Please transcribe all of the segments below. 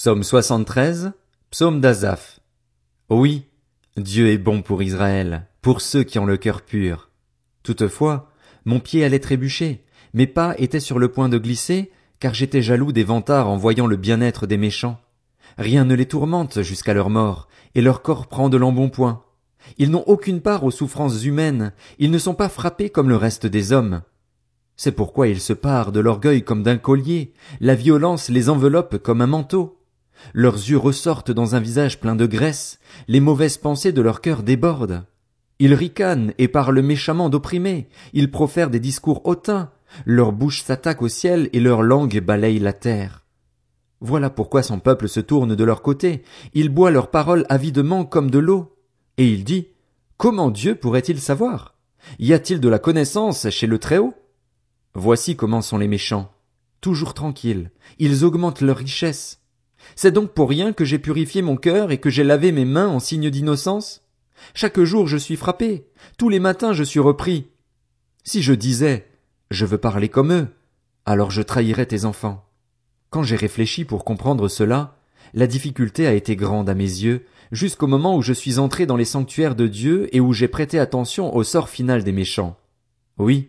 Psaume 73, Psaume d'Azaph. Oui, Dieu est bon pour Israël, pour ceux qui ont le cœur pur. Toutefois, mon pied allait trébucher, mes pas étaient sur le point de glisser, car j'étais jaloux des vantards en voyant le bien-être des méchants. Rien ne les tourmente jusqu'à leur mort, et leur corps prend de l'embonpoint. Ils n'ont aucune part aux souffrances humaines, ils ne sont pas frappés comme le reste des hommes. C'est pourquoi ils se parent de l'orgueil comme d'un collier, la violence les enveloppe comme un manteau. Leurs yeux ressortent dans un visage plein de graisse, les mauvaises pensées de leur cœur débordent. Ils ricanent et parlent méchamment d'opprimés, ils profèrent des discours hautains, leur bouche s'attaque au ciel et leur langue balaye la terre. Voilà pourquoi son peuple se tourne de leur côté, il boit leurs paroles avidement comme de l'eau. Et il dit, Comment Dieu pourrait-il savoir? Y a-t-il de la connaissance chez le Très-Haut? Voici comment sont les méchants. Toujours tranquilles, ils augmentent leur richesse. C'est donc pour rien que j'ai purifié mon cœur et que j'ai lavé mes mains en signe d'innocence? Chaque jour je suis frappé, tous les matins je suis repris. Si je disais, je veux parler comme eux, alors je trahirais tes enfants. Quand j'ai réfléchi pour comprendre cela, la difficulté a été grande à mes yeux, jusqu'au moment où je suis entré dans les sanctuaires de Dieu et où j'ai prêté attention au sort final des méchants. Oui,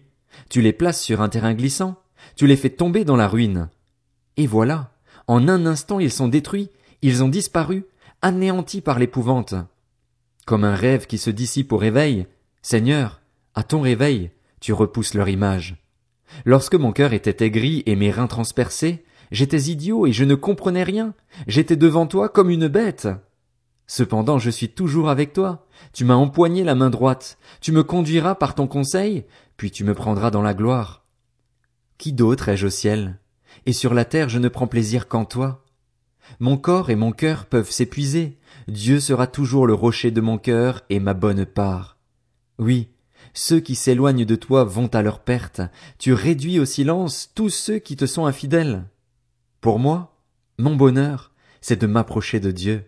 tu les places sur un terrain glissant, tu les fais tomber dans la ruine. Et voilà, en un instant ils sont détruits, ils ont disparu, anéantis par l'épouvante. Comme un rêve qui se dissipe au réveil, Seigneur, à ton réveil, tu repousses leur image. Lorsque mon cœur était aigri et mes reins transpercés, J'étais idiot et je ne comprenais rien. J'étais devant toi comme une bête. Cependant je suis toujours avec toi. Tu m'as empoigné la main droite. Tu me conduiras par ton conseil, puis tu me prendras dans la gloire. Qui d'autre ai-je au ciel? Et sur la terre je ne prends plaisir qu'en toi. Mon corps et mon cœur peuvent s'épuiser. Dieu sera toujours le rocher de mon cœur et ma bonne part. Oui, ceux qui s'éloignent de toi vont à leur perte. Tu réduis au silence tous ceux qui te sont infidèles. Pour moi, mon bonheur, c'est de m'approcher de Dieu.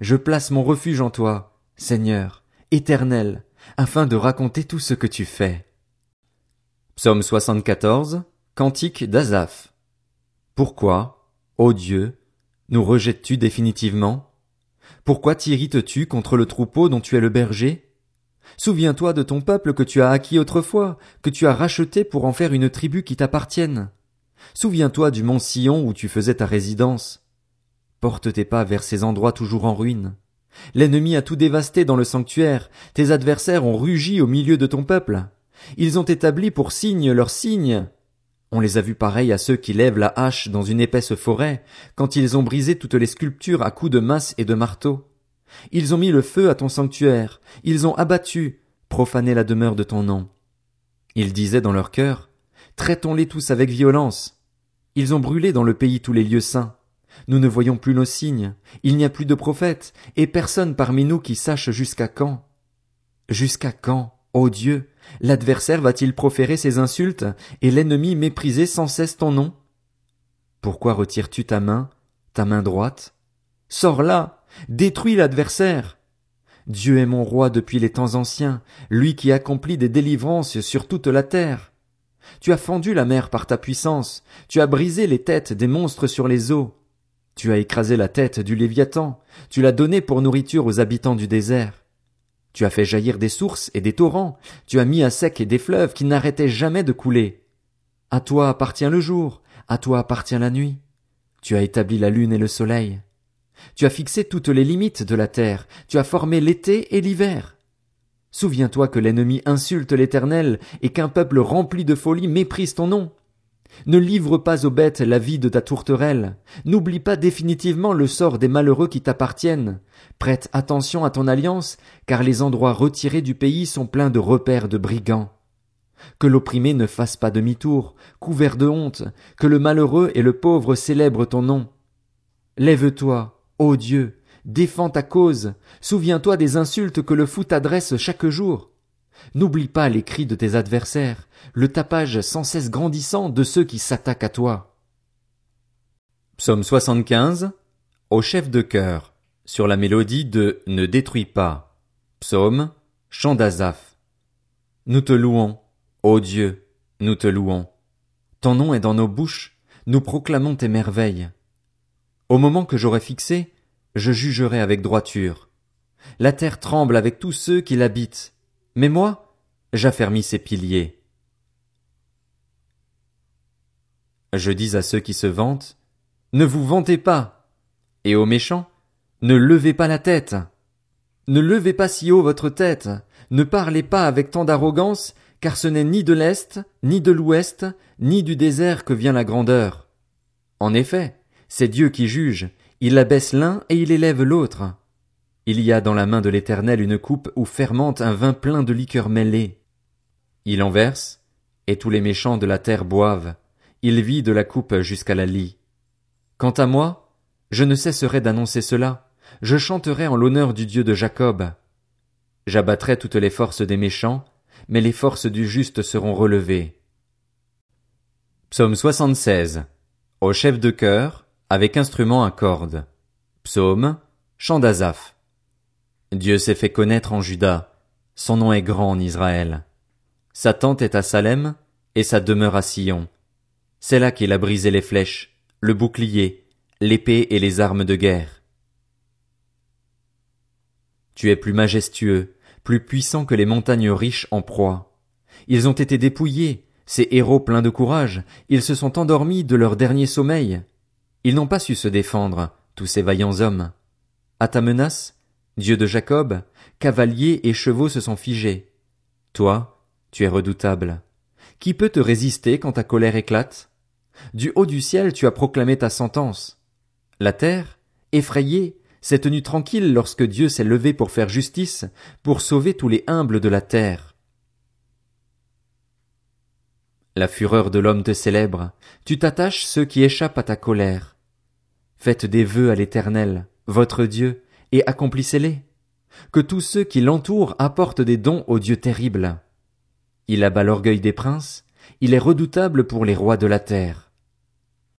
Je place mon refuge en toi, Seigneur, éternel, afin de raconter tout ce que tu fais. Psaume 74, Cantique d'Azaph. Pourquoi, ô Dieu, nous rejettes-tu définitivement? Pourquoi t'irrites-tu contre le troupeau dont tu es le berger? Souviens-toi de ton peuple que tu as acquis autrefois, que tu as racheté pour en faire une tribu qui t'appartienne. Souviens-toi du mont Sion où tu faisais ta résidence. Porte tes pas vers ces endroits toujours en ruine. L'ennemi a tout dévasté dans le sanctuaire, tes adversaires ont rugi au milieu de ton peuple. Ils ont établi pour signe leurs signes. On les a vus pareils à ceux qui lèvent la hache dans une épaisse forêt, quand ils ont brisé toutes les sculptures à coups de masse et de marteau. Ils ont mis le feu à ton sanctuaire, ils ont abattu, profané la demeure de ton nom. Ils disaient dans leur cœur, Traitons-les tous avec violence. Ils ont brûlé dans le pays tous les lieux saints. Nous ne voyons plus nos signes, il n'y a plus de prophètes, et personne parmi nous qui sache jusqu'à quand. Jusqu'à quand, ô Dieu, l'adversaire va-t-il proférer ses insultes, et l'ennemi mépriser sans cesse ton nom? Pourquoi retires-tu ta main, ta main droite? Sors là, détruis l'adversaire. Dieu est mon roi depuis les temps anciens, lui qui accomplit des délivrances sur toute la terre. Tu as fendu la mer par ta puissance, tu as brisé les têtes des monstres sur les eaux. Tu as écrasé la tête du Léviathan, tu l'as donné pour nourriture aux habitants du désert. Tu as fait jaillir des sources et des torrents, tu as mis à sec des fleuves qui n'arrêtaient jamais de couler. À toi appartient le jour, à toi appartient la nuit. Tu as établi la lune et le soleil. Tu as fixé toutes les limites de la terre, tu as formé l'été et l'hiver. Souviens-toi que l'ennemi insulte l'Éternel et qu'un peuple rempli de folie méprise ton nom. Ne livre pas aux bêtes la vie de ta tourterelle. N'oublie pas définitivement le sort des malheureux qui t'appartiennent. Prête attention à ton alliance, car les endroits retirés du pays sont pleins de repères de brigands. Que l'opprimé ne fasse pas demi-tour, couvert de honte, que le malheureux et le pauvre célèbrent ton nom. Lève-toi, ô Dieu, Défends ta cause. Souviens-toi des insultes que le fou t'adresse chaque jour. N'oublie pas les cris de tes adversaires, le tapage sans cesse grandissant de ceux qui s'attaquent à toi. Psaume 75 Au chef de chœur, sur la mélodie de Ne détruis pas. Psaume, chant d'Azaph. Nous te louons, ô Dieu, nous te louons. Ton nom est dans nos bouches, nous proclamons tes merveilles. Au moment que j'aurai fixé, je jugerai avec droiture. La terre tremble avec tous ceux qui l'habitent, mais moi, j'affermis ses piliers. Je dis à ceux qui se vantent, ne vous vantez pas, et aux méchants, ne levez pas la tête. Ne levez pas si haut votre tête, ne parlez pas avec tant d'arrogance, car ce n'est ni de l'Est, ni de l'Ouest, ni du désert que vient la grandeur. En effet, c'est Dieu qui juge, il abaisse l'un et il élève l'autre. Il y a dans la main de l'Éternel une coupe où fermente un vin plein de liqueurs mêlées. Il en verse, et tous les méchants de la terre boivent, il vit de la coupe jusqu'à la lie. Quant à moi, je ne cesserai d'annoncer cela, je chanterai en l'honneur du Dieu de Jacob. J'abattrai toutes les forces des méchants, mais les forces du juste seront relevées. Psaume 76. Au chef de chœur, avec instrument à cordes. Psaume, chant d'Azaph. Dieu s'est fait connaître en Juda, son nom est grand en Israël. Sa tente est à Salem, et sa demeure à Sion. C'est là qu'il a brisé les flèches, le bouclier, l'épée et les armes de guerre. Tu es plus majestueux, plus puissant que les montagnes riches en proie. Ils ont été dépouillés, ces héros pleins de courage, ils se sont endormis de leur dernier sommeil. Ils n'ont pas su se défendre, tous ces vaillants hommes. À ta menace, Dieu de Jacob, cavaliers et chevaux se sont figés. Toi, tu es redoutable. Qui peut te résister quand ta colère éclate? Du haut du ciel tu as proclamé ta sentence. La terre, effrayée, s'est tenue tranquille lorsque Dieu s'est levé pour faire justice, pour sauver tous les humbles de la terre. La fureur de l'homme te célèbre, tu t'attaches ceux qui échappent à ta colère. Faites des vœux à l'Éternel, votre Dieu, et accomplissez-les. Que tous ceux qui l'entourent apportent des dons au Dieu terrible. Il abat l'orgueil des princes, il est redoutable pour les rois de la terre.